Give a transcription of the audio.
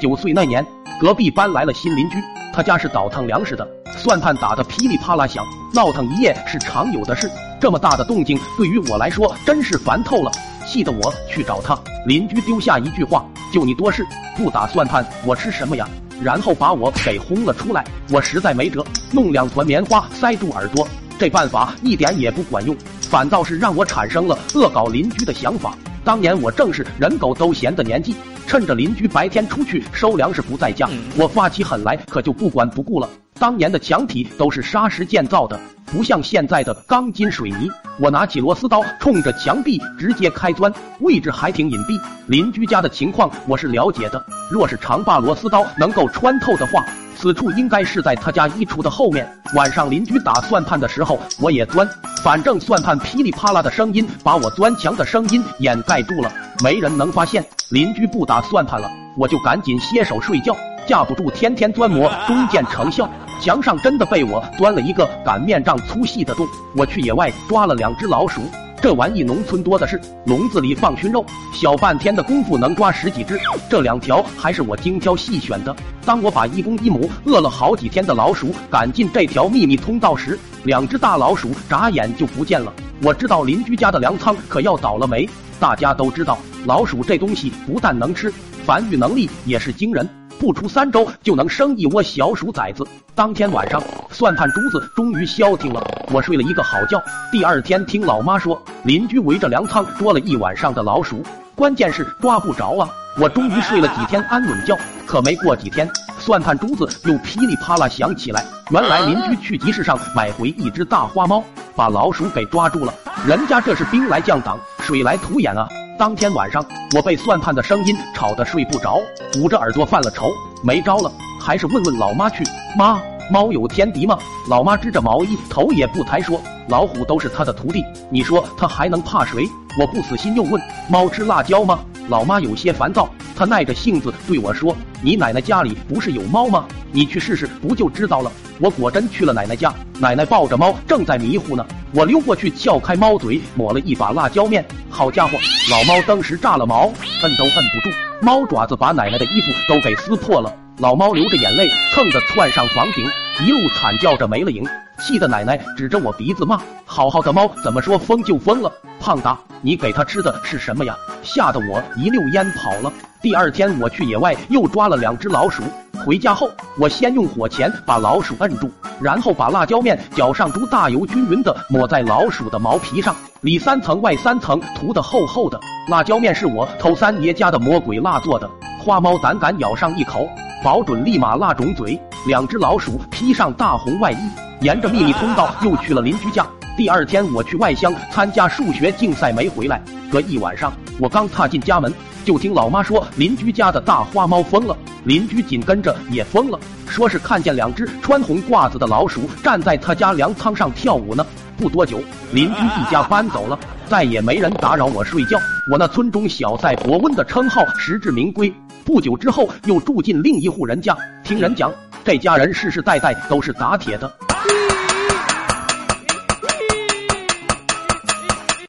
九岁那年，隔壁搬来了新邻居，他家是倒腾粮食的，算盘打得噼里啪啦响，闹腾一夜是常有的事。这么大的动静对于我来说真是烦透了，气得我去找他。邻居丢下一句话：“就你多事，不打算盘我吃什么呀？”然后把我给轰了出来。我实在没辙，弄两团棉花塞住耳朵，这办法一点也不管用，反倒是让我产生了恶搞邻居的想法。当年我正是人狗都嫌的年纪。趁着邻居白天出去收粮食不在家，我发起狠来可就不管不顾了。当年的墙体都是砂石建造的，不像现在的钢筋水泥。我拿起螺丝刀，冲着墙壁直接开钻，位置还挺隐蔽。邻居家的情况我是了解的，若是长把螺丝刀能够穿透的话，此处应该是在他家衣橱的后面。晚上邻居打算盘的时候，我也钻，反正算盘噼里啪啦的声音把我钻。墙的声音掩盖住了。没人能发现邻居不打算盘了，我就赶紧歇手睡觉。架不住天天钻。磨，终见成效。墙上真的被我钻了一个擀面杖粗细的洞。我去野外抓了两只老鼠，这玩意农村多的是，笼子里放熏肉，小半天的功夫能抓十几只。这两条还是我精挑细选的。当我把一公一母饿了好几天的老鼠赶进这条秘密通道时，两只大老鼠眨眼就不见了。我知道邻居家的粮仓可要倒了霉。大家都知道，老鼠这东西不但能吃，繁育能力也是惊人，不出三周就能生一窝小鼠崽子。当天晚上，算盘珠子终于消停了，我睡了一个好觉。第二天听老妈说，邻居围着粮仓捉了一晚上的老鼠，关键是抓不着啊！我终于睡了几天安稳觉，可没过几天，算盘珠子又噼里啪啦响起来。原来邻居去集市上买回一只大花猫，把老鼠给抓住了。人家这是兵来将挡，水来土掩啊！当天晚上，我被算盘的声音吵得睡不着，捂着耳朵犯了愁，没招了，还是问问老妈去。妈，猫有天敌吗？老妈织着毛衣，头也不抬说：“老虎都是他的徒弟，你说他还能怕谁？”我不死心又问：“猫吃辣椒吗？”老妈有些烦躁，他耐着性子对我说：“你奶奶家里不是有猫吗？你去试试不就知道了。”我果真去了奶奶家，奶奶抱着猫正在迷糊呢。我溜过去撬开猫嘴，抹了一把辣椒面。好家伙，老猫当时炸了毛，摁都摁不住，猫爪子把奶奶的衣服都给撕破了。老猫流着眼泪，蹭的窜上房顶，一路惨叫着没了影。气得奶奶指着我鼻子骂：“好好的猫怎么说疯就疯了？胖达，你给它吃的是什么呀？”吓得我一溜烟跑了。第二天我去野外又抓了两只老鼠，回家后我先用火钳把老鼠摁住，然后把辣椒面搅上猪大油均匀的抹在老鼠的毛皮上，里三层外三层涂的厚厚的。辣椒面是我偷三爷家的魔鬼辣做的，花猫胆敢咬上一口，保准立马辣肿嘴。两只老鼠披上大红外衣。沿着秘密通道又去了邻居家。第二天我去外乡参加数学竞赛没回来，隔一晚上我刚踏进家门，就听老妈说邻居家的大花猫疯了，邻居紧跟着也疯了，说是看见两只穿红褂子的老鼠站在他家粮仓上跳舞呢。不多久，邻居一家搬走了，再也没人打扰我睡觉，我那村中小赛博温的称号实至名归。不久之后又住进另一户人家，听人讲这家人世世代代都是打铁的。